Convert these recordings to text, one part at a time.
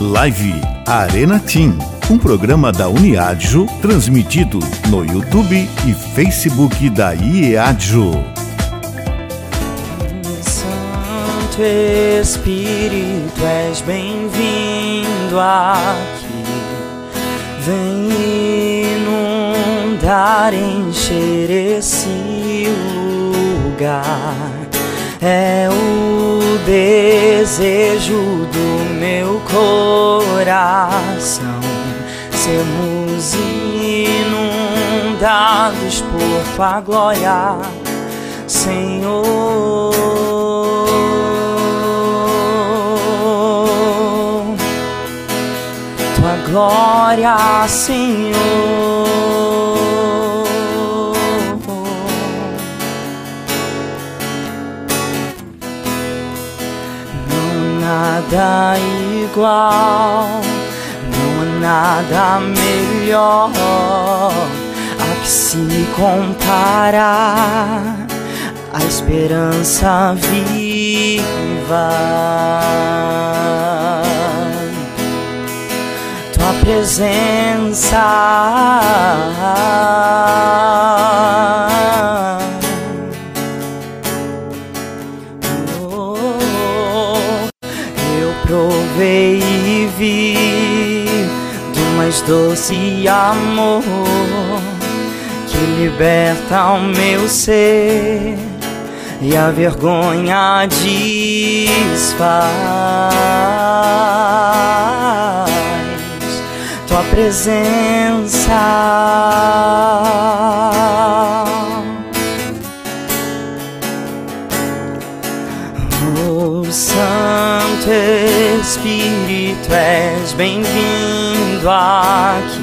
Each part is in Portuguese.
Live Arena Team, um programa da Uniadjo transmitido no YouTube e Facebook da IEADJO. Santo Espírito, és bem-vindo aqui. Vem inundar, encher esse lugar. É o desejo do meu coração sermos inundados por tua glória, Senhor. Tua glória, Senhor. Nada igual, não há nada melhor a que se comparar a esperança viva. Tua presença. Doce amor que liberta o meu ser e a vergonha desfaz tua presença. Santo Espírito, és bem-vindo aqui.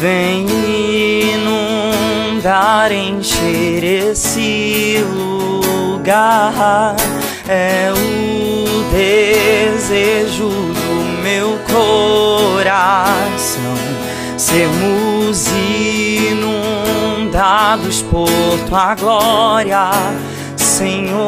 Vem inundar, encher esse lugar. É o desejo do meu coração sermos inundados por tua glória, Senhor.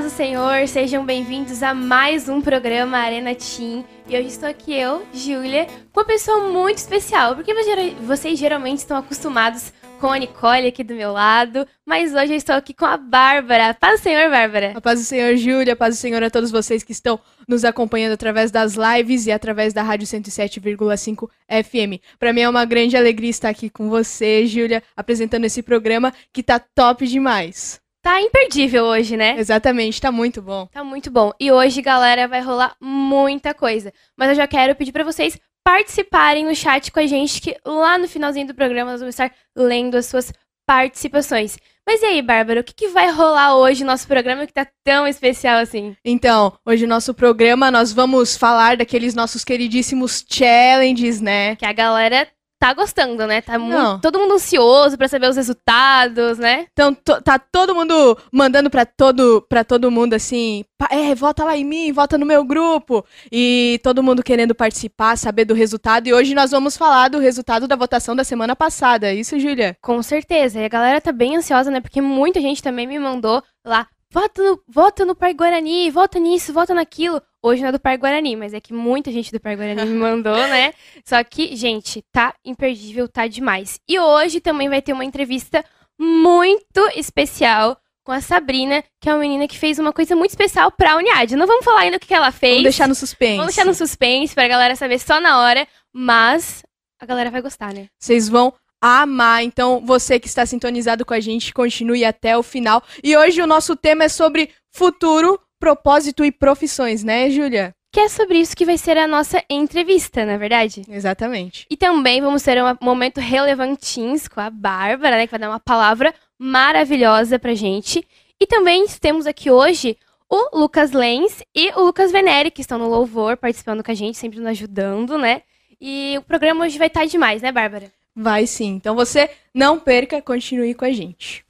Paz do Senhor, sejam bem-vindos a mais um programa Arena Team. E hoje estou aqui eu, Júlia, com uma pessoa muito especial, porque vocês geralmente estão acostumados com a Nicole aqui do meu lado, mas hoje eu estou aqui com a Bárbara. Paz do Senhor, Bárbara. A paz do Senhor, Júlia, paz do Senhor a todos vocês que estão nos acompanhando através das lives e através da Rádio 107,5 FM. Para mim é uma grande alegria estar aqui com você, Júlia, apresentando esse programa que tá top demais. Tá imperdível hoje, né? Exatamente, tá muito bom. Tá muito bom. E hoje, galera, vai rolar muita coisa. Mas eu já quero pedir pra vocês participarem no chat com a gente, que lá no finalzinho do programa nós vamos estar lendo as suas participações. Mas e aí, Bárbara, o que, que vai rolar hoje no nosso programa que tá tão especial assim? Então, hoje no nosso programa nós vamos falar daqueles nossos queridíssimos challenges, né? Que a galera tá gostando, né? Tá muito, todo mundo ansioso pra saber os resultados, né? Então, tá todo mundo mandando pra todo, pra todo mundo assim, "Pa- é, vota lá em mim, vota no meu grupo. E todo mundo querendo participar, saber do resultado. E hoje nós vamos falar do resultado da votação da semana passada. É isso, Júlia? Com certeza. E a galera tá bem ansiosa, né? Porque muita gente também me mandou lá. Vota no, vota no Pai Guarani, vota nisso, vota naquilo. Hoje não é do Pai Guarani, mas é que muita gente do Pai Guarani me mandou, né? Só que, gente, tá imperdível, tá demais. E hoje também vai ter uma entrevista muito especial com a Sabrina, que é uma menina que fez uma coisa muito especial pra Uniad. Não vamos falar ainda o que que ela fez. Vamos deixar no suspense. Vamos deixar no suspense pra galera saber só na hora, mas a galera vai gostar, né? Vocês vão amar. Então, você que está sintonizado com a gente, continue até o final. E hoje o nosso tema é sobre futuro, propósito e profissões, né, Júlia? Que é sobre isso que vai ser a nossa entrevista, na verdade. Exatamente. E também vamos ter um momento relevantins com a Bárbara, né? Que vai dar uma palavra maravilhosa pra gente. E também temos aqui hoje o Lucas Lenz e o Lucas Venere, que estão no Louvor, participando com a gente, sempre nos ajudando, né? E o programa hoje vai estar demais, né, Bárbara? Vai sim. Então você não perca, continue com a gente.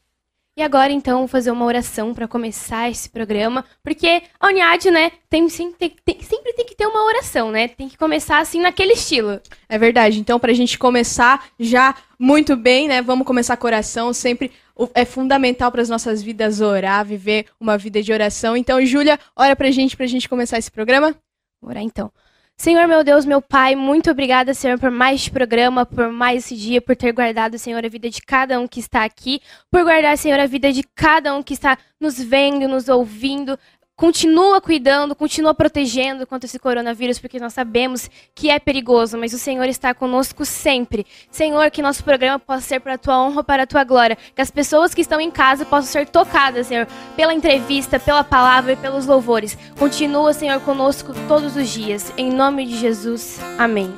E agora, então, fazer uma oração para começar esse programa, porque a Uniad, né, tem, sempre, tem, sempre tem que ter uma oração, né? Tem que começar assim naquele estilo. É verdade. Então, pra gente começar já muito bem, né? Vamos começar com oração. Sempre é fundamental para as nossas vidas orar, viver uma vida de oração. Então, Júlia, ora pra gente, pra gente começar esse programa. Vamos orar então. Senhor, meu Deus, meu Pai, muito obrigada, Senhor, por mais este programa, por mais esse dia, por ter guardado, Senhor, a vida de cada um que está aqui, por guardar, Senhor, a vida de cada um que está nos vendo, nos ouvindo. Continua cuidando, continua protegendo contra esse coronavírus, porque nós sabemos que é perigoso, mas o Senhor está conosco sempre. Senhor, que nosso programa possa ser para a tua honra, para a tua glória. Que as pessoas que estão em casa possam ser tocadas, Senhor, pela entrevista, pela palavra e pelos louvores. Continua, Senhor, conosco todos os dias. Em nome de Jesus. Amém.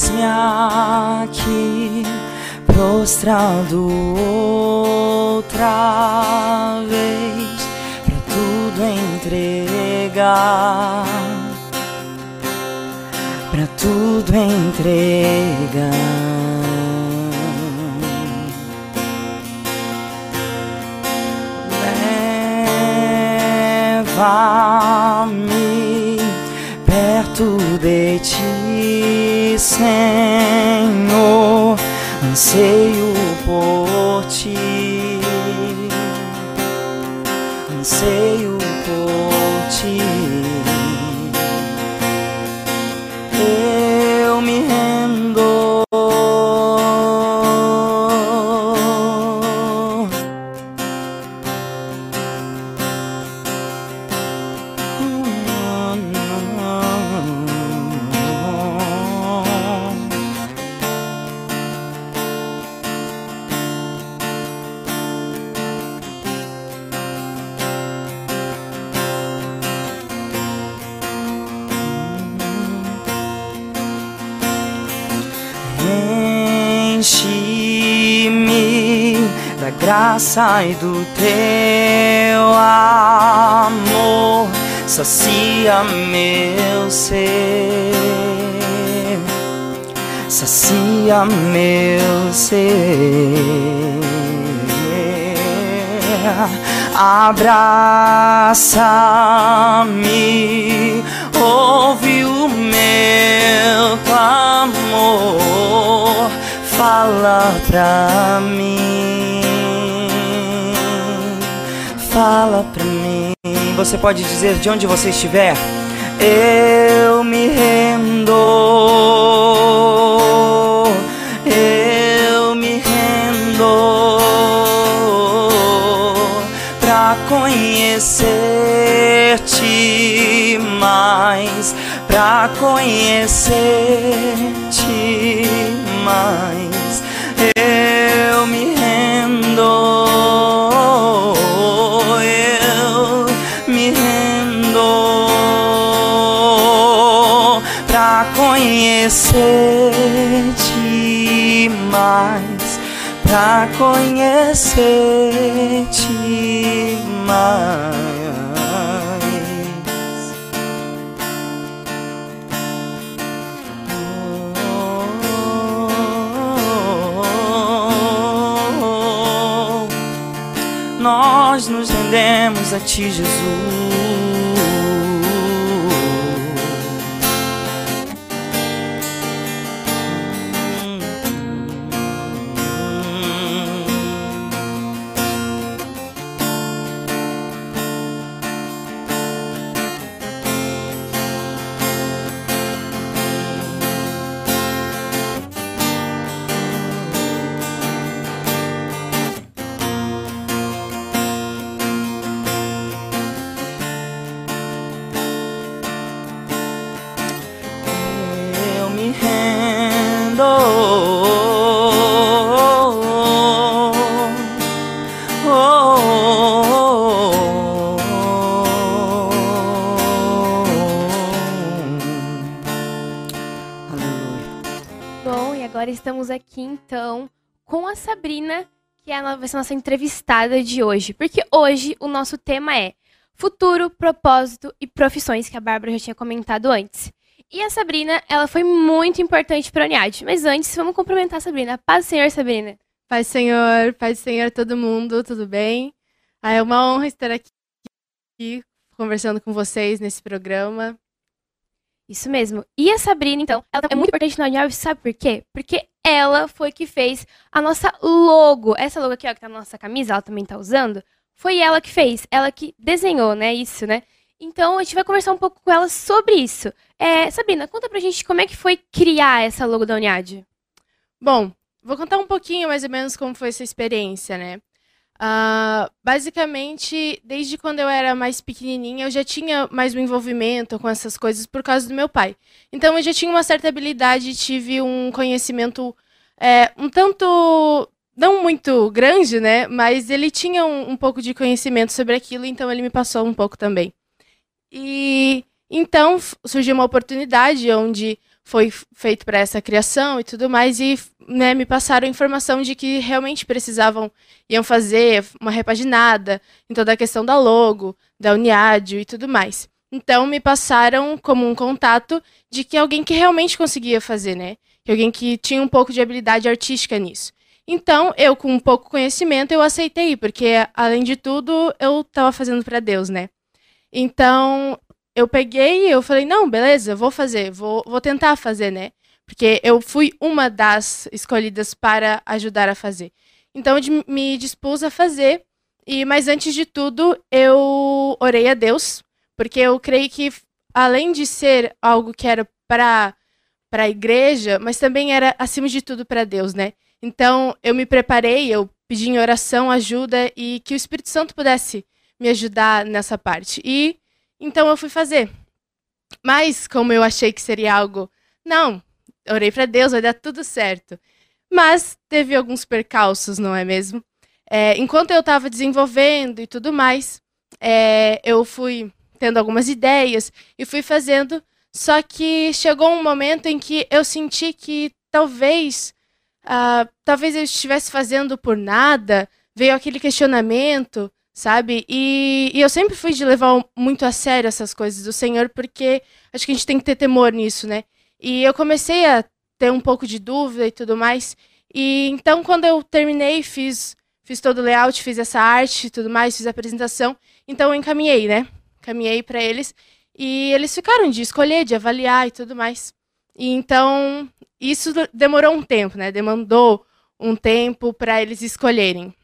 Eis-me aqui prostrado outra vez pra tudo entregar, pra tudo entregar. Leva-me perto de ti, Senhor. Anseio por e do teu amor, sacia meu ser, sacia meu ser. Abraça-me, ouve o meu clamor, fala pra mim, fala pra mim. Você pode dizer de onde você estiver, eu me rendo, eu me rendo. Pra conhecer-te mais, pra conhecer-te mais. Eu me rendo, conhecer-te mais, pra conhecer-te mais. Nós nos rendemos a ti, Jesus. Ser a nossa entrevistada de hoje. Porque hoje o nosso tema é futuro, propósito e profissões, que a Bárbara já tinha comentado antes. E a Sabrina, ela foi muito importante para a Uniad. Mas antes, vamos cumprimentar a Sabrina. Paz, Senhor, Sabrina. Paz, Senhor, paz, Senhor, todo mundo, tudo bem? Ah, é uma honra estar aqui conversando com vocês nesse programa. Isso mesmo. E a Sabrina, então, ela é muito importante no Uniad, sabe por quê? Porque ela foi que fez a nossa logo. Essa logo aqui, ó, que tá na nossa camisa, ela também tá usando. Foi ela que fez, ela que desenhou, né? Isso, né? Então a gente vai conversar um pouco com ela sobre isso. É, Sabrina, conta pra gente como é que foi criar essa logo da Uniad. Bom, vou contar um pouquinho mais ou menos como foi essa experiência, né? Uh, basicamente, desde quando eu era mais pequenininha, eu já tinha mais um envolvimento com essas coisas por causa do meu pai. Então, eu já tinha uma certa habilidade, tive um conhecimento é, um tanto. não muito grande, né? Mas ele tinha um, um pouco de conhecimento sobre aquilo, então ele me passou um pouco também. E então surgiu uma oportunidade onde foi feito para essa criação e tudo mais, e né, me passaram informação de que realmente precisavam, iam fazer uma repaginada em toda a questão da logo, da Uniádio e tudo mais. Então me passaram como um contato de que alguém que realmente conseguia fazer, né? Que alguém que tinha um pouco de habilidade artística nisso. Então, eu com um pouco conhecimento, eu aceitei, porque além de tudo, eu estava fazendo para Deus, né? Então, eu peguei eu falei, não, beleza, vou fazer, vou, vou tentar fazer, né? Porque eu fui uma das escolhidas para ajudar a fazer. Então eu me dispus a fazer, e mas antes de tudo, eu orei a Deus, porque eu creio que além de ser algo que era para para a igreja, mas também era acima de tudo para Deus, né? Então eu me preparei, eu pedi em oração ajuda e que o Espírito Santo pudesse me ajudar nessa parte. E então eu fui fazer. Mas, como eu achei que seria algo. Não, orei para Deus, vai dar tudo certo. Mas teve alguns percalços, não é mesmo? É, enquanto eu estava desenvolvendo e tudo mais, é, eu fui tendo algumas ideias e fui fazendo. Só que chegou um momento em que eu senti que talvez, uh, talvez eu estivesse fazendo por nada. Veio aquele questionamento sabe? E, e, eu sempre fui de levar muito a sério essas coisas do Senhor, porque acho que a gente tem que ter temor nisso, né? E eu comecei a ter um pouco de dúvida e tudo mais. E então, quando eu terminei, fiz, fiz todo o layout, fiz essa arte e tudo mais, fiz a apresentação, então eu encaminhei, né? Encaminhei para eles. E eles ficaram de escolher, de avaliar e tudo mais. E então, isso demorou um tempo, né? Demandou um tempo para eles escolherem.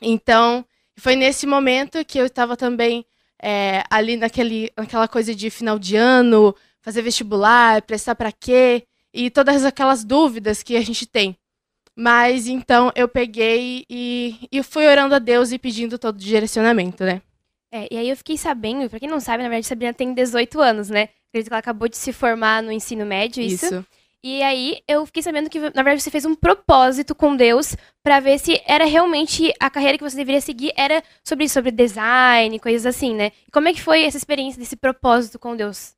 Então, foi nesse momento que eu estava também é, ali naquele, naquela coisa de final de ano, fazer vestibular, prestar para quê, e todas aquelas dúvidas que a gente tem. Mas então eu peguei e, e fui orando a Deus e pedindo todo o direcionamento, né? É, e aí eu fiquei sabendo, pra quem não sabe, na verdade, Sabrina tem 18 anos, né? Acredito que ela acabou de se formar no ensino médio, isso. isso. E aí eu fiquei sabendo que, na verdade, você fez um propósito com Deus para ver se era realmente a carreira que você deveria seguir era sobre sobre design, coisas assim, né? E como é que foi essa experiência desse propósito com Deus?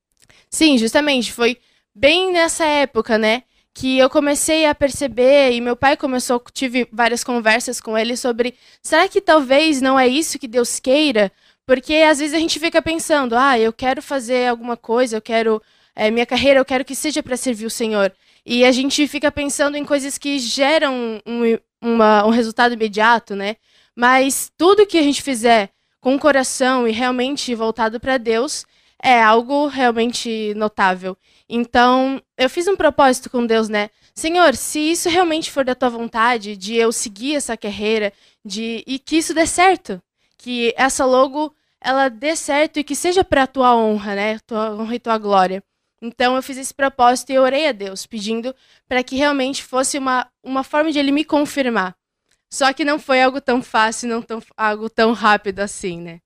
Sim, justamente, foi bem nessa época, né? Que eu comecei a perceber, e meu pai começou, tive várias conversas com ele sobre será que talvez não é isso que Deus queira? Porque às vezes a gente fica pensando, ah, eu quero fazer alguma coisa, eu quero é, minha carreira eu quero que seja para servir o Senhor. E a gente fica pensando em coisas que geram um, uma, um resultado imediato, né? Mas tudo que a gente fizer com o coração e realmente voltado para Deus é algo realmente notável. Então, eu fiz um propósito com Deus, né? Senhor, se isso realmente for da tua vontade, de eu seguir essa carreira, de e que isso dê certo, que essa logo ela dê certo e que seja para a tua honra, né? Tua honra e tua glória. Então eu fiz esse propósito e orei a Deus, pedindo para que realmente fosse uma, uma forma de ele me confirmar. Só que não foi algo tão fácil, não tão, algo tão rápido assim, né?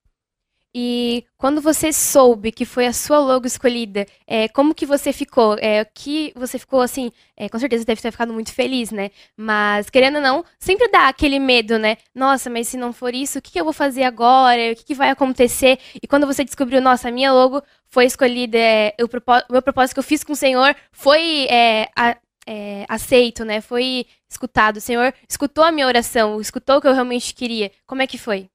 E quando você soube que foi a sua logo escolhida, é, como que você ficou? É, que você ficou assim, é, com certeza deve ter ficado muito feliz, né? Mas, querendo ou não, sempre dá aquele medo, né? Nossa, mas se não for isso, o que, que eu vou fazer agora? O que, que vai acontecer? E quando você descobriu, nossa, a minha logo foi escolhida, é, o, o meu propósito que eu fiz com o Senhor foi é, a, é, aceito, né? Foi escutado. O Senhor escutou a minha oração, escutou o que eu realmente queria. Como é que foi?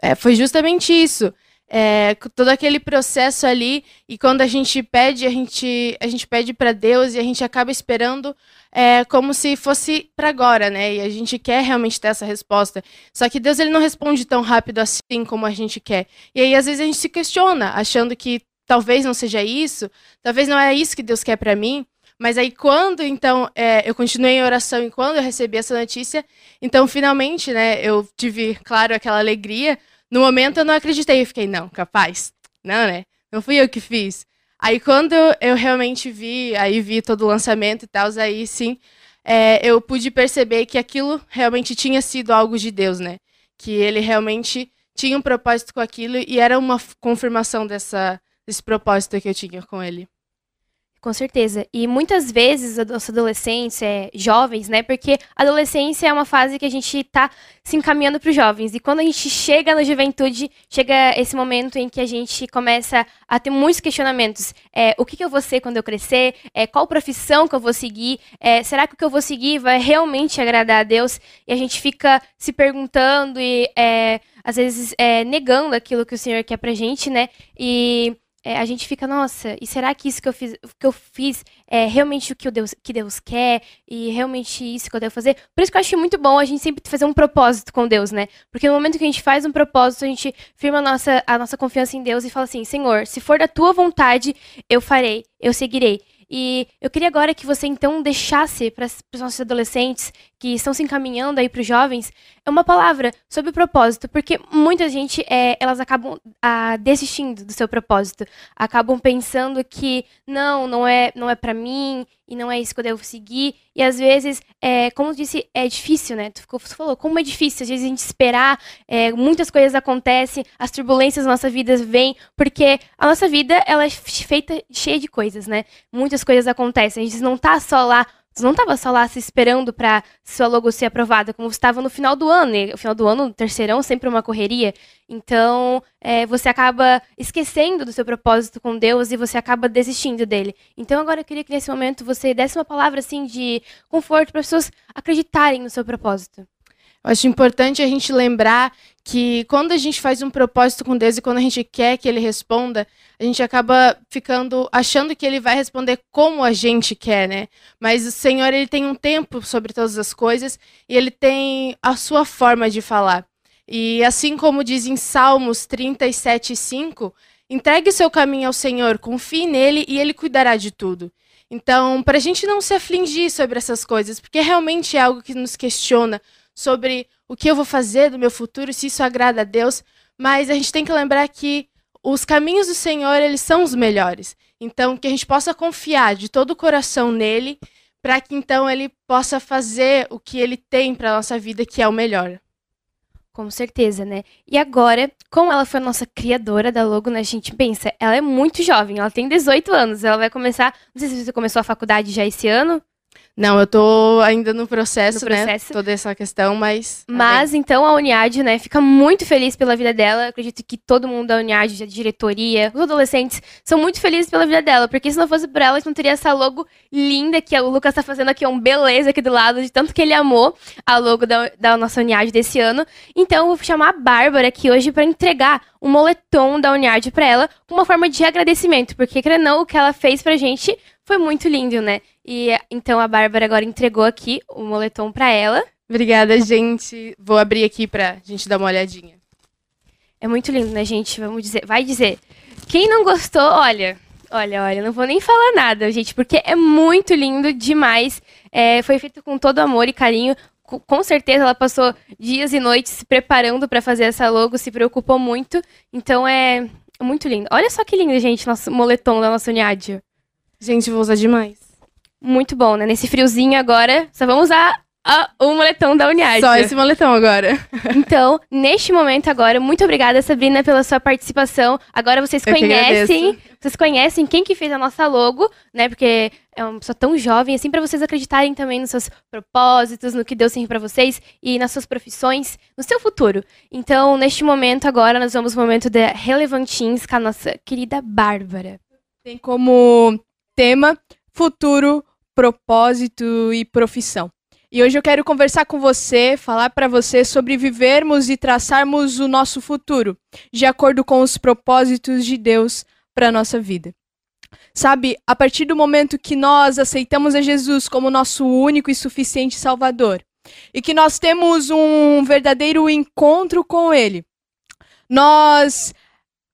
É, foi justamente isso. É, todo aquele processo ali e quando a gente pede a gente a gente pede para Deus e a gente acaba esperando é, como se fosse para agora né e a gente quer realmente ter essa resposta só que Deus ele não responde tão rápido assim como a gente quer e aí às vezes a gente se questiona achando que talvez não seja isso talvez não é isso que Deus quer para mim mas aí quando então é, eu continuei em oração e quando eu recebi essa notícia então finalmente né eu tive claro aquela alegria no momento eu não acreditei, eu fiquei, não, capaz. Não, né? Não fui eu que fiz. Aí quando eu realmente vi, aí vi todo o lançamento e tal, aí sim, é, eu pude perceber que aquilo realmente tinha sido algo de Deus, né? Que ele realmente tinha um propósito com aquilo e era uma confirmação dessa, desse propósito que eu tinha com ele. Com certeza. E muitas vezes os adolescentes, é, jovens, né? Porque a adolescência é uma fase que a gente está se encaminhando para os jovens. E quando a gente chega na juventude, chega esse momento em que a gente começa a ter muitos questionamentos. É, o que, que eu vou ser quando eu crescer? É, qual profissão que eu vou seguir? É, será que o que eu vou seguir vai realmente agradar a Deus? E a gente fica se perguntando e é, às vezes é, negando aquilo que o Senhor quer pra gente, né? E é, a gente fica, nossa, e será que isso que eu fiz, que eu fiz é realmente o que Deus, que Deus quer? E realmente isso que eu devo fazer? Por isso que eu acho muito bom a gente sempre fazer um propósito com Deus, né? Porque no momento que a gente faz um propósito, a gente firma a nossa, a nossa confiança em Deus e fala assim: Senhor, se for da tua vontade, eu farei, eu seguirei. E eu queria agora que você então deixasse para os nossos adolescentes que estão se encaminhando aí para os jovens uma palavra sobre o propósito, porque muita gente é, elas acabam ah, desistindo do seu propósito, acabam pensando que não, não é, não é para mim e não é isso que eu devo seguir. E às vezes, é, como eu disse, é difícil, né? Tu, falou, como é difícil, às vezes a gente esperar, é, muitas coisas acontecem, as turbulências da nossa vida vêm, porque a nossa vida ela é feita cheia de coisas, né? Muitas coisas acontecem, a gente não tá só lá você não estava só lá se esperando para sua logo ser aprovada, como você estava no final do ano. E o final do ano, terceirão, sempre uma correria. Então, é, você acaba esquecendo do seu propósito com Deus e você acaba desistindo dele. Então, agora eu queria que nesse momento você desse uma palavra assim de conforto para as pessoas acreditarem no seu propósito. Eu acho importante a gente lembrar que quando a gente faz um propósito com Deus e quando a gente quer que ele responda, a gente acaba ficando achando que ele vai responder como a gente quer, né? Mas o Senhor, ele tem um tempo sobre todas as coisas e ele tem a sua forma de falar. E assim como diz em Salmos 37:5, entregue o seu caminho ao Senhor, confie nele e ele cuidará de tudo. Então, para a gente não se afligir sobre essas coisas, porque realmente é algo que nos questiona sobre o que eu vou fazer do meu futuro, se isso agrada a Deus, mas a gente tem que lembrar que os caminhos do Senhor, eles são os melhores. Então, que a gente possa confiar de todo o coração nele, para que então ele possa fazer o que ele tem para nossa vida, que é o melhor. Com certeza, né? E agora, como ela foi a nossa criadora da logo, né, a gente pensa, ela é muito jovem, ela tem 18 anos, ela vai começar, não sei se você começou a faculdade já esse ano, não, eu tô ainda no processo, no né? processo. né? Toda essa questão, mas. Tá mas então a Uniad, né, fica muito feliz pela vida dela. acredito que todo mundo da Uniad, a diretoria, os adolescentes, são muito felizes pela vida dela. Porque se não fosse por ela, a gente não teria essa logo linda que o Lucas tá fazendo aqui, um beleza aqui do lado, de tanto que ele amou a logo da, da nossa Uniad desse ano. Então eu vou chamar a Bárbara aqui hoje para entregar um moletom da Uniad para ela, uma forma de agradecimento. Porque, querendo não, o que ela fez pra gente foi muito lindo, né? E então a Bárbara agora entregou aqui o moletom para ela. Obrigada, gente. Vou abrir aqui pra gente dar uma olhadinha. É muito lindo, né, gente? Vamos dizer, vai dizer. Quem não gostou, olha, olha, olha, não vou nem falar nada, gente, porque é muito lindo demais. É, foi feito com todo amor e carinho. Com certeza ela passou dias e noites se preparando para fazer essa logo, se preocupou muito. Então é muito lindo. Olha só que lindo, gente, nosso moletom da nossa Uniádio. Gente, vou usar demais. Muito bom, né? Nesse friozinho agora, só vamos usar a, o moletom da Uniad. Só esse moletom agora. então, neste momento agora, muito obrigada, Sabrina, pela sua participação. Agora vocês Eu conhecem, vocês conhecem quem que fez a nossa logo, né? Porque é uma pessoa tão jovem, assim, para vocês acreditarem também nos seus propósitos, no que Deus tem para vocês e nas suas profissões, no seu futuro. Então, neste momento agora, nós vamos ao momento de Relevantins com a nossa querida Bárbara. Tem como tema futuro propósito e profissão. E hoje eu quero conversar com você, falar para você sobre vivermos e traçarmos o nosso futuro, de acordo com os propósitos de Deus para nossa vida. Sabe, a partir do momento que nós aceitamos a Jesus como nosso único e suficiente Salvador, e que nós temos um verdadeiro encontro com Ele, nós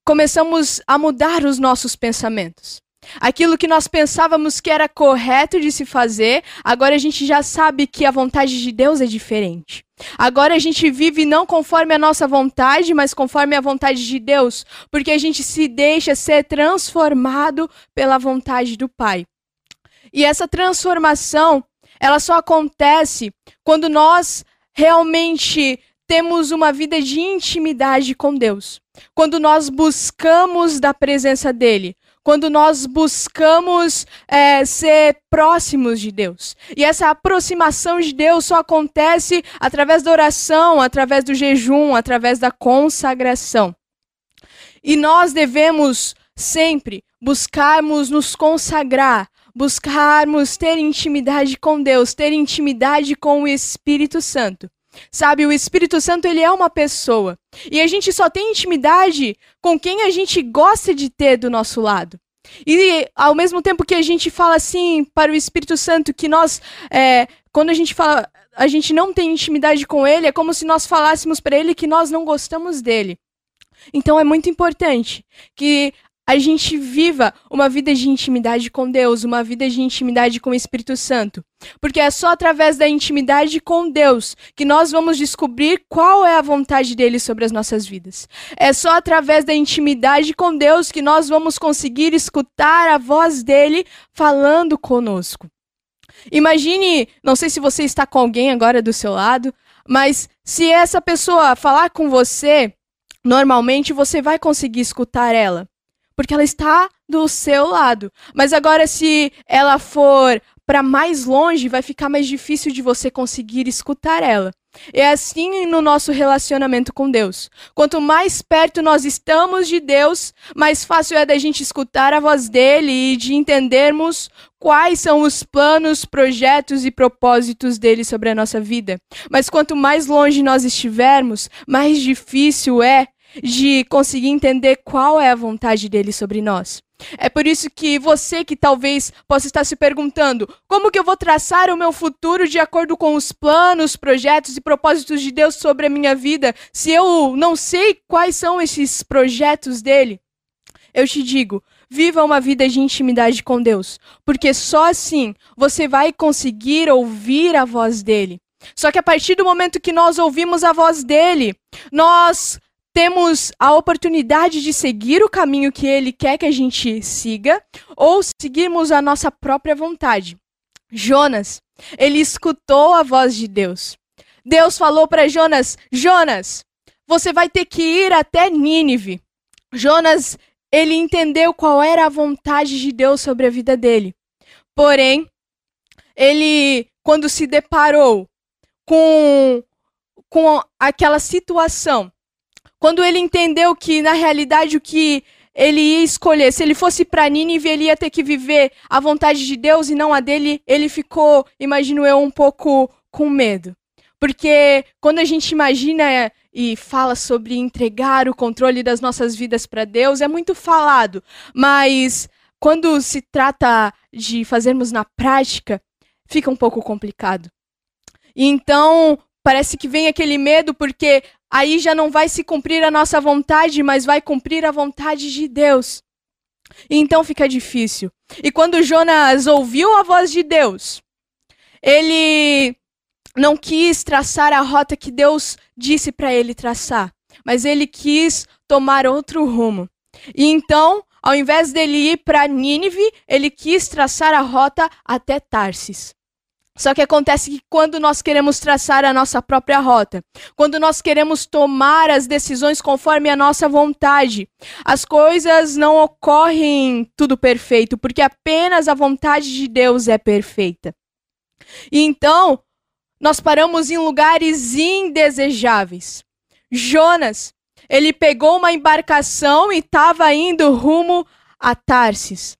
começamos a mudar os nossos pensamentos. Aquilo que nós pensávamos que era correto de se fazer, agora a gente já sabe que a vontade de Deus é diferente. Agora a gente vive não conforme a nossa vontade, mas conforme a vontade de Deus, porque a gente se deixa ser transformado pela vontade do Pai. E essa transformação, ela só acontece quando nós realmente temos uma vida de intimidade com Deus. Quando nós buscamos da presença dele, quando nós buscamos é, ser próximos de Deus. E essa aproximação de Deus só acontece através da oração, através do jejum, através da consagração. E nós devemos sempre buscarmos nos consagrar, buscarmos ter intimidade com Deus, ter intimidade com o Espírito Santo. Sabe, o Espírito Santo ele é uma pessoa. E a gente só tem intimidade com quem a gente gosta de ter do nosso lado. E ao mesmo tempo que a gente fala assim para o Espírito Santo que nós, é, quando a gente fala, a gente não tem intimidade com ele, é como se nós falássemos para ele que nós não gostamos dele. Então é muito importante que a gente viva uma vida de intimidade com Deus, uma vida de intimidade com o Espírito Santo. Porque é só através da intimidade com Deus que nós vamos descobrir qual é a vontade dele sobre as nossas vidas. É só através da intimidade com Deus que nós vamos conseguir escutar a voz dele falando conosco. Imagine, não sei se você está com alguém agora do seu lado, mas se essa pessoa falar com você, normalmente você vai conseguir escutar ela porque ela está do seu lado. Mas agora, se ela for para mais longe, vai ficar mais difícil de você conseguir escutar ela. É assim no nosso relacionamento com Deus. Quanto mais perto nós estamos de Deus, mais fácil é da gente escutar a voz dele e de entendermos quais são os planos, projetos e propósitos dele sobre a nossa vida. Mas quanto mais longe nós estivermos, mais difícil é de conseguir entender qual é a vontade dele sobre nós. É por isso que você que talvez possa estar se perguntando: como que eu vou traçar o meu futuro de acordo com os planos, projetos e propósitos de Deus sobre a minha vida, se eu não sei quais são esses projetos dele? Eu te digo, viva uma vida de intimidade com Deus, porque só assim você vai conseguir ouvir a voz dele. Só que a partir do momento que nós ouvimos a voz dele, nós temos a oportunidade de seguir o caminho que ele quer que a gente siga ou seguirmos a nossa própria vontade. Jonas, ele escutou a voz de Deus. Deus falou para Jonas: Jonas, você vai ter que ir até Nínive. Jonas, ele entendeu qual era a vontade de Deus sobre a vida dele. Porém, ele, quando se deparou com, com aquela situação quando ele entendeu que, na realidade, o que ele ia escolher, se ele fosse para Nínive, ele ia ter que viver a vontade de Deus e não a dele, ele ficou, imagino eu, um pouco com medo. Porque quando a gente imagina e fala sobre entregar o controle das nossas vidas para Deus, é muito falado, mas quando se trata de fazermos na prática, fica um pouco complicado. Então, parece que vem aquele medo porque aí já não vai se cumprir a nossa vontade, mas vai cumprir a vontade de Deus. E então fica difícil. E quando Jonas ouviu a voz de Deus, ele não quis traçar a rota que Deus disse para ele traçar, mas ele quis tomar outro rumo. E então, ao invés dele ir para Nínive, ele quis traçar a rota até Tarsis. Só que acontece que quando nós queremos traçar a nossa própria rota, quando nós queremos tomar as decisões conforme a nossa vontade, as coisas não ocorrem tudo perfeito, porque apenas a vontade de Deus é perfeita. E então, nós paramos em lugares indesejáveis. Jonas, ele pegou uma embarcação e estava indo rumo a Tarsis.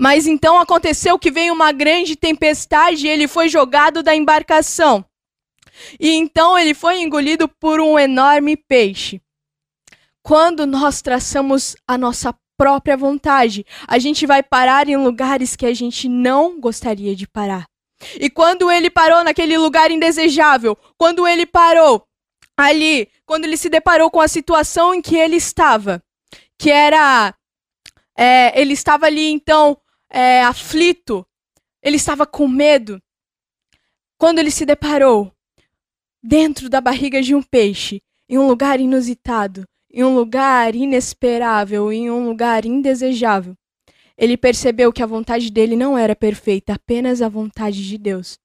Mas então aconteceu que veio uma grande tempestade e ele foi jogado da embarcação. E então ele foi engolido por um enorme peixe. Quando nós traçamos a nossa própria vontade, a gente vai parar em lugares que a gente não gostaria de parar. E quando ele parou naquele lugar indesejável, quando ele parou ali, quando ele se deparou com a situação em que ele estava, que era. É, ele estava ali então é, aflito, ele estava com medo. Quando ele se deparou dentro da barriga de um peixe, em um lugar inusitado, em um lugar inesperável, em um lugar indesejável, ele percebeu que a vontade dele não era perfeita, apenas a vontade de Deus.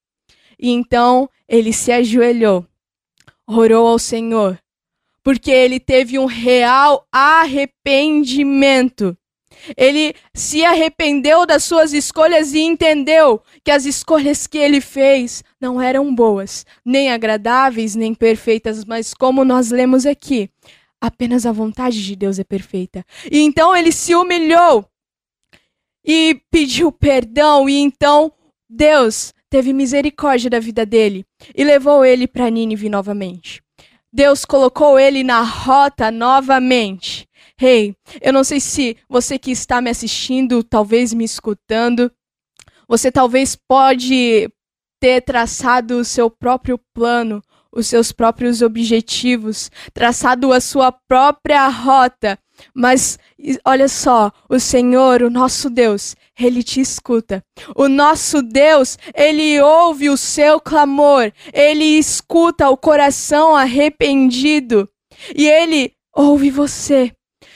E então ele se ajoelhou, orou ao Senhor, porque ele teve um real arrependimento. Ele se arrependeu das suas escolhas e entendeu que as escolhas que ele fez não eram boas, nem agradáveis, nem perfeitas, mas como nós lemos aqui, apenas a vontade de Deus é perfeita. E então ele se humilhou e pediu perdão, e então Deus teve misericórdia da vida dele e levou ele para Nínive novamente. Deus colocou ele na rota novamente. Hey, eu não sei se você que está me assistindo, talvez me escutando, você talvez pode ter traçado o seu próprio plano, os seus próprios objetivos, traçado a sua própria rota, mas olha só, o Senhor, o nosso Deus, ele te escuta. O nosso Deus, ele ouve o seu clamor, ele escuta o coração arrependido e ele ouve você.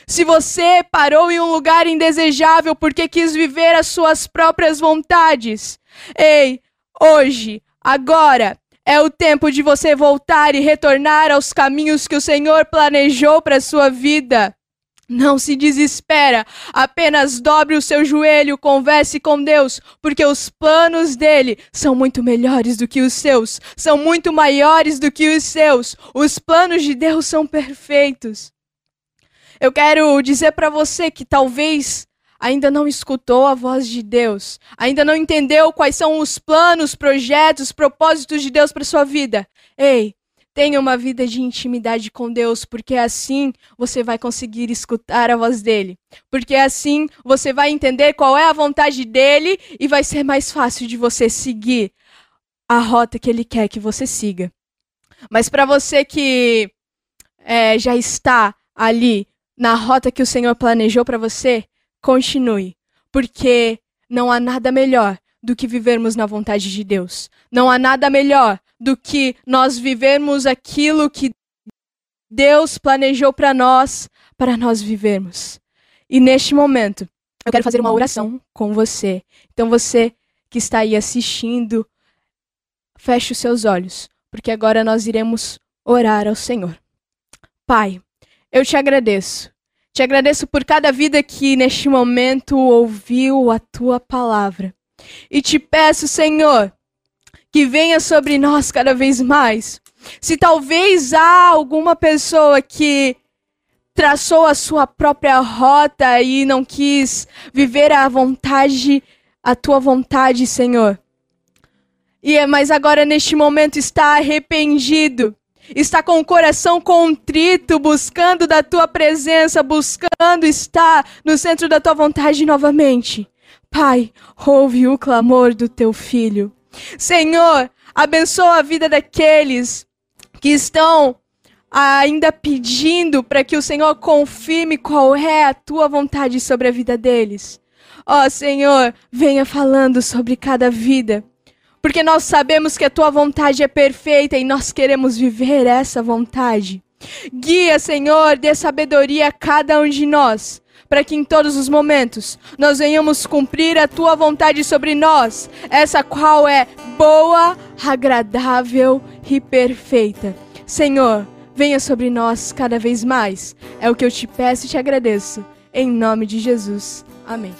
Se você parou em um lugar indesejável porque quis viver as suas próprias vontades, ei, hoje, agora, é o tempo de você voltar e retornar aos caminhos que o Senhor planejou para sua vida. Não se desespera, apenas dobre o seu joelho, converse com Deus, porque os planos dele são muito melhores do que os seus, são muito maiores do que os seus. Os planos de Deus são perfeitos. Eu quero dizer para você que talvez ainda não escutou a voz de Deus, ainda não entendeu quais são os planos, projetos, propósitos de Deus para sua vida. Ei, Tenha uma vida de intimidade com Deus, porque assim você vai conseguir escutar a voz dele. Porque assim você vai entender qual é a vontade dele e vai ser mais fácil de você seguir a rota que ele quer que você siga. Mas para você que é, já está ali na rota que o Senhor planejou para você, continue, porque não há nada melhor do que vivermos na vontade de Deus. Não há nada melhor do que nós vivermos aquilo que Deus planejou para nós, para nós vivermos. E neste momento, eu quero fazer uma oração com você. Então você que está aí assistindo, feche os seus olhos, porque agora nós iremos orar ao Senhor. Pai, eu te agradeço. Te agradeço por cada vida que neste momento ouviu a tua palavra. E te peço, Senhor, que venha sobre nós cada vez mais. Se talvez há alguma pessoa que traçou a sua própria rota e não quis viver a vontade, a tua vontade, Senhor. E é, mas agora neste momento está arrependido, está com o coração contrito, buscando da tua presença, buscando estar no centro da tua vontade novamente. Pai, ouve o clamor do teu filho. Senhor, abençoa a vida daqueles que estão ainda pedindo para que o Senhor confirme qual é a tua vontade sobre a vida deles. Ó oh, Senhor, venha falando sobre cada vida, porque nós sabemos que a tua vontade é perfeita e nós queremos viver essa vontade. Guia, Senhor, dê sabedoria a cada um de nós para que em todos os momentos nós venhamos cumprir a tua vontade sobre nós, essa qual é boa, agradável e perfeita. Senhor, venha sobre nós cada vez mais. É o que eu te peço e te agradeço. Em nome de Jesus. Amém.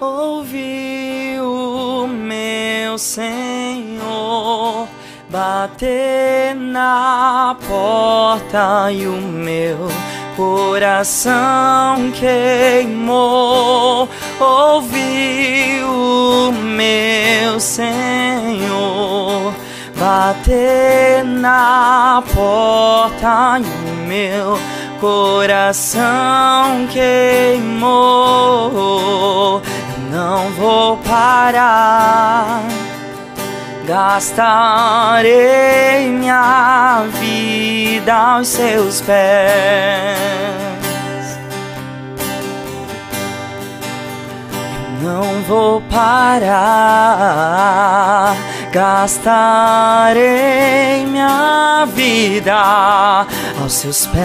Ouvi o meu Senhor bater na porta e o meu coração queimou, ouvi o meu Senhor bater na porta e o meu coração queimou. Gastarei minha vida aos seus pés. Eu não vou parar, gastarei minha vida aos seus pés.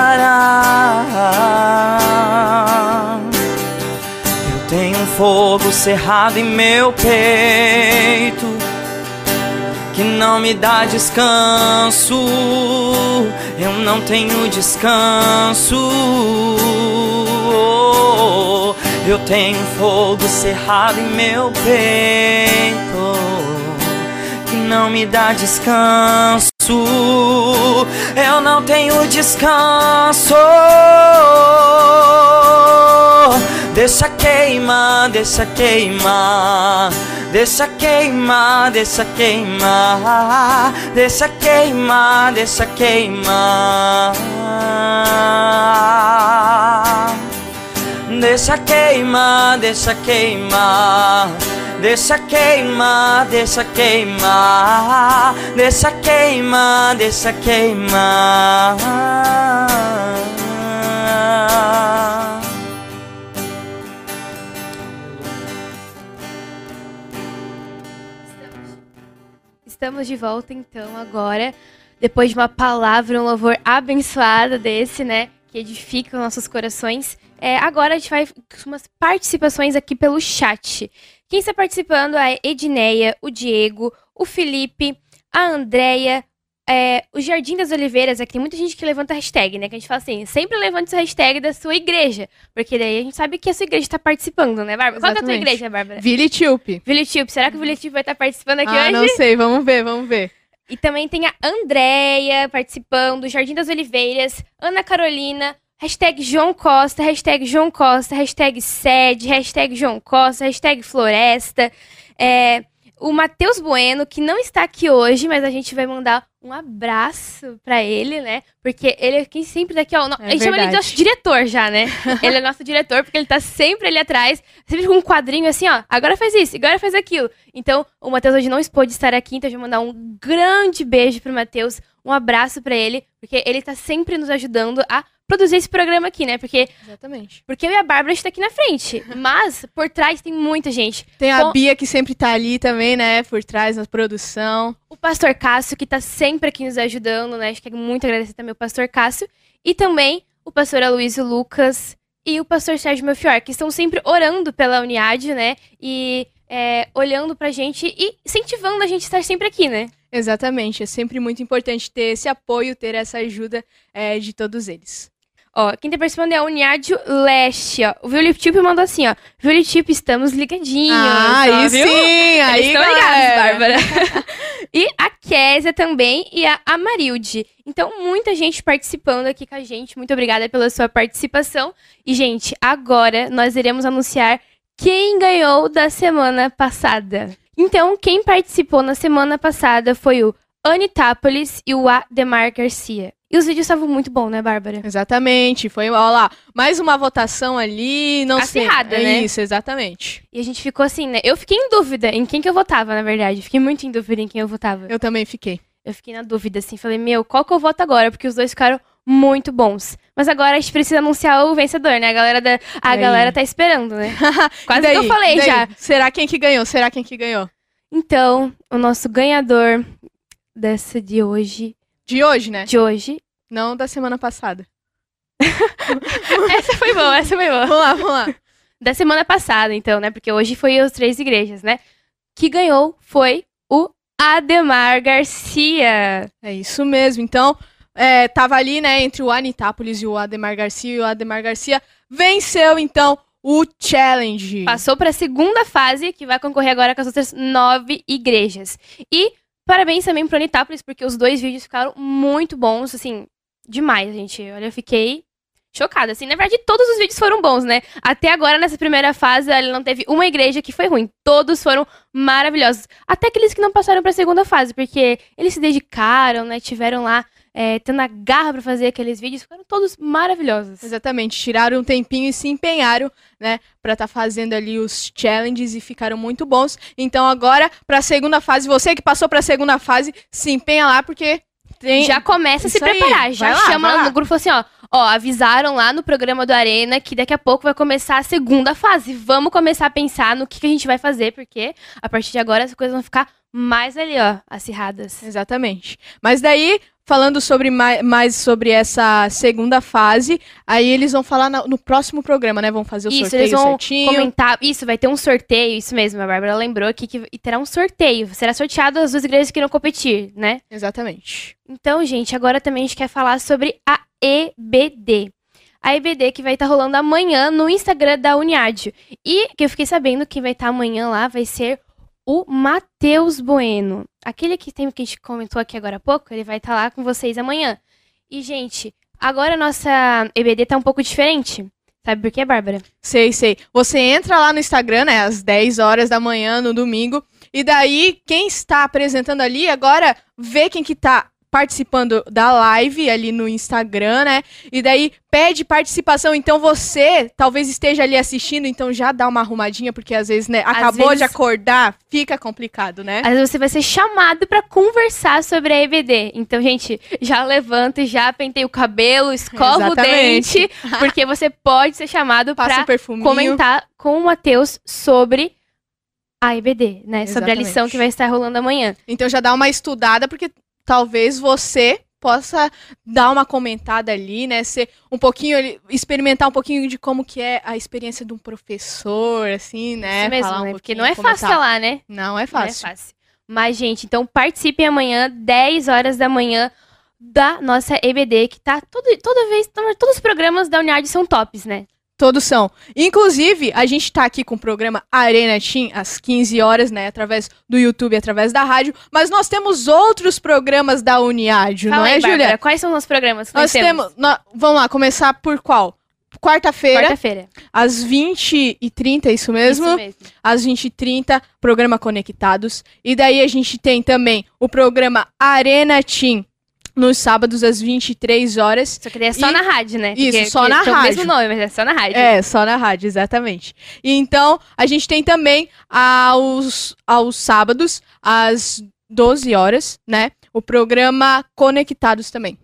fogo cerrado em meu peito que não me dá descanso. Eu não tenho descanso. Eu tenho fogo cerrado em meu peito que não me dá descanso. Eu não tenho descanso. Deixa queimar, deixa queimar. Deixa queimar, deixa queimar, deixa queimar, deixa queimar. Deixa queimar, deixa queimar. Deixa queimar, deixa queimar. Deixa queimar, deixa queimar. Estamos de volta então agora, depois de uma palavra, um louvor abençoado desse, né? Que edifica os nossos corações. É, agora a gente vai com umas participações aqui pelo chat. Quem está participando é a Edneia, o Diego, o Felipe, a Andrea, é, o Jardim das Oliveiras. É que tem muita gente que levanta hashtag, né? Que a gente fala assim, sempre levante essa hashtag da sua igreja. Porque daí a gente sabe que a sua igreja está participando, né, Bárbara? Qual que é a tua Exatamente. igreja, Bárbara? Vili Tilp. Vili Tube. Será que o Vili Tube vai estar participando aqui Ah, hoje? não sei, vamos ver, vamos ver. E também tem a Andréia participando, Jardim das Oliveiras, Ana Carolina, hashtag João Costa, hashtag João Costa, hashtag sede, hashtag João Costa, hashtag Floresta. É, o Matheus Bueno, que não está aqui hoje, mas a gente vai mandar um abraço pra ele, né? Porque ele é quem sempre daqui, ó. É a gente chama ele de verdade. nosso diretor já, né? ele é nosso diretor, porque ele tá sempre ali atrás, sempre com um quadrinho assim, ó. Agora faz isso, agora faz aquilo. Então, o Matheus hoje não pôde estar aqui, então eu vou mandar um grande beijo pro Matheus, um abraço pra ele, porque ele tá sempre nos ajudando a produzir esse programa aqui, né? Porque, Exatamente. porque eu e a Bárbara está aqui na frente, mas por trás tem muita gente. Tem a Com- Bia que sempre tá ali também, né? Por trás na produção. O pastor Cássio, que tá sempre aqui nos ajudando, né? Acho que é muito agradecer também o pastor Cássio. E também o pastor Aloysio Lucas e o pastor Sérgio Melfior, que estão sempre orando pela Uniad, né? E é, olhando pra gente e incentivando a gente a estar sempre aqui, né? Exatamente. É sempre muito importante ter esse apoio, ter essa ajuda é, de todos eles. Ó, quem tá participando é a Uniádio Leste, ó. O Violitip mandou assim, ó. Violitip, estamos ligadinhos. Ah, ó, aí viu? sim! Aí, Eles estão galera. ligados, Bárbara. e a Késia também e a Amarilde. Então, muita gente participando aqui com a gente. Muito obrigada pela sua participação. E, gente, agora nós iremos anunciar quem ganhou da semana passada. Então, quem participou na semana passada foi o Anitápolis e o Ademar Garcia. E os vídeos estavam muito bons, né, Bárbara? Exatamente. Foi, ó lá, mais uma votação ali, não sei. Acirrada, É né? Isso, exatamente. E a gente ficou assim, né? Eu fiquei em dúvida em quem que eu votava, na verdade. Fiquei muito em dúvida em quem eu votava. Eu também fiquei. Eu fiquei na dúvida, assim. Falei, meu, qual que eu voto agora? Porque os dois ficaram muito bons. Mas agora a gente precisa anunciar o vencedor, né? A galera, da... a galera tá esperando, né? Quase daí? que eu falei daí? já. Será quem que ganhou? Será quem que ganhou? Então, o nosso ganhador dessa de hoje, De hoje, né? de hoje, Não da semana passada. essa foi boa, essa foi boa. Vamos lá, vamos lá. Da semana passada, então, né? Porque hoje foi as três igrejas, né? Que ganhou foi o Ademar Garcia. É isso mesmo. Então, é, tava ali, né, entre o Anitápolis e o Ademar Garcia. E o Ademar Garcia venceu, então, o challenge. Passou para a segunda fase, que vai concorrer agora com as outras nove igrejas. E parabéns também pro Anitápolis, porque os dois vídeos ficaram muito bons, assim, demais, gente. Olha, eu fiquei chocada. Assim, na verdade, todos os vídeos foram bons, né? Até agora, nessa primeira fase, ele não teve uma igreja que foi ruim. Todos foram maravilhosos. Até aqueles que não passaram para a segunda fase, porque eles se dedicaram, né? Tiveram lá é, tendo a garra para fazer aqueles vídeos, foram todos maravilhosos. Exatamente, tiraram um tempinho e se empenharam, né, para estar tá fazendo ali os challenges e ficaram muito bons. Então agora, para a segunda fase, você que passou para a segunda fase, se empenha lá porque tem... Já começa a se preparar, aí, já chama lá, no grupo assim, ó, ó, avisaram lá no programa do Arena que daqui a pouco vai começar a segunda fase. Vamos começar a pensar no que, que a gente vai fazer, porque a partir de agora as coisas vão ficar mais ali, ó, acirradas. Exatamente. Mas daí, falando sobre mais, mais, sobre essa segunda fase, aí eles vão falar no, no próximo programa, né? Vão fazer o isso, sorteio eles vão certinho. comentar. Isso, vai ter um sorteio, isso mesmo. A Bárbara lembrou aqui que terá um sorteio. Será sorteado as duas igrejas que irão competir, né? Exatamente. Então, gente, agora também a gente quer falar sobre a EBD. A EBD que vai estar tá rolando amanhã no Instagram da Uniádio. E que eu fiquei sabendo que vai estar tá amanhã lá vai ser o Matheus Bueno. Aquele que tem que a gente comentou aqui agora há pouco, ele vai estar tá lá com vocês amanhã. E, gente, agora a nossa EBD tá um pouco diferente. Sabe por quê, Bárbara? Sei, sei. Você entra lá no Instagram, né, às 10 horas da manhã, no domingo, e daí quem está apresentando ali agora vê quem que tá participando da live ali no Instagram, né? E daí pede participação. Então você talvez esteja ali assistindo, então já dá uma arrumadinha, porque às vezes, né, acabou vezes, de acordar, fica complicado, né? Às vezes você vai ser chamado para conversar sobre a EBD. Então, gente, já levanta, já pentei o cabelo, escova Exatamente. o dente, porque você pode ser chamado para comentar com o Matheus sobre a EBD, né? Exatamente. Sobre a lição que vai estar rolando amanhã. Então já dá uma estudada, porque talvez você possa dar uma comentada ali, né? Ser um pouquinho, experimentar um pouquinho de como que é a experiência de um professor, assim, né? Isso mesmo, Falar um né? Porque não é fácil tá. lá, né? Não é fácil. Não é fácil. Mas, gente, então participem amanhã, 10 horas da manhã, da nossa EBD, que tá todo, toda vez, todos os programas da Uniard são tops, né? Todos são. Inclusive, a gente tá aqui com o programa Arena Team às 15 horas, né? Através do YouTube, através da rádio. Mas nós temos outros programas da Uniádio, Fala não é, Júlia? Quais são os programas que nós, nós temos? Nós, vamos lá, começar por qual? Quarta-feira. Quarta-feira. Às 20h30, é isso mesmo? Isso mesmo. Às 20h30, programa Conectados. E daí a gente tem também o programa Arena Team nos sábados às 23 horas. Só que é só e... na rádio, né? Isso, Porque, só na rádio. É o mesmo nome, mas é só na rádio. É, só na rádio, exatamente. E então, a gente tem também aos, aos sábados, às 12 horas, né? O programa Conectados também.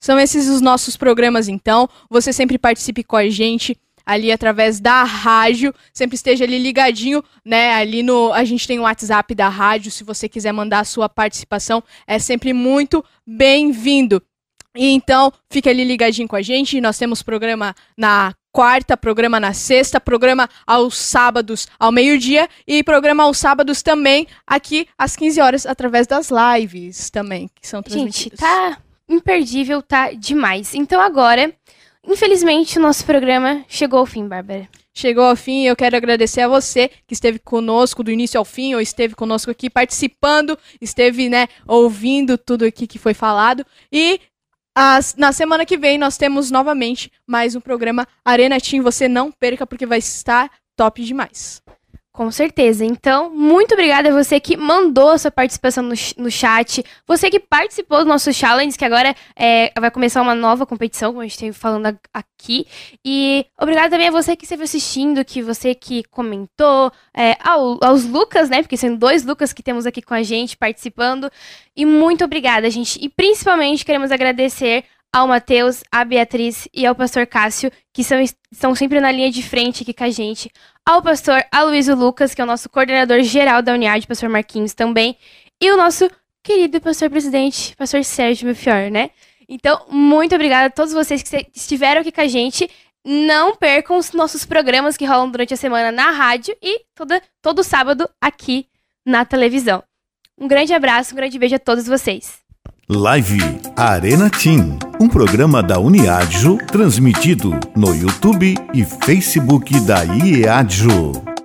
São esses os nossos programas, então. Você sempre participe com a gente ali através da rádio. Sempre esteja ali ligadinho, né? Ali no. A gente tem o WhatsApp da rádio. Se você quiser mandar a sua participação, é sempre muito bem-vindo. E então, fique ali ligadinho com a gente. Nós temos programa na quarta, programa na sexta, programa aos sábados ao meio-dia e programa aos sábados também aqui às 15 horas através das lives também que são transmitidas. Gente, tá imperdível, tá demais. Então agora Infelizmente, o nosso programa chegou ao fim, Bárbara. Chegou ao fim e eu quero agradecer a você que esteve conosco do início ao fim, ou esteve conosco aqui participando, esteve, né, ouvindo tudo aqui que foi falado. E as, na semana que vem nós temos novamente mais um programa Arena Team. Você não perca, porque vai estar top demais. Com certeza. Então, muito obrigada a você que mandou a sua participação no, no chat, você que participou do nosso challenge, que agora é, vai começar uma nova competição, como a gente esteve falando aqui. E obrigada também a você que esteve assistindo, que você que comentou, é, ao, aos Lucas, né? Porque são dois Lucas que temos aqui com a gente participando. E muito obrigada, gente. E principalmente queremos agradecer ao Matheus, à Beatriz e ao pastor Cássio, que são, estão sempre na linha de frente aqui com a gente, ao pastor Aloysio Lucas, que é o nosso coordenador geral da Uniad, pastor Marquinhos também, e o nosso querido pastor presidente, pastor Sérgio Melfior, né? Então, muito obrigada a todos vocês que estiveram aqui com a gente. Não percam os nossos programas que rolam durante a semana na rádio e toda, todo sábado aqui na televisão. Um grande abraço, um grande beijo a todos vocês. Live Arena Team, um programa da Uniadjo transmitido no YouTube e Facebook da IEADJO.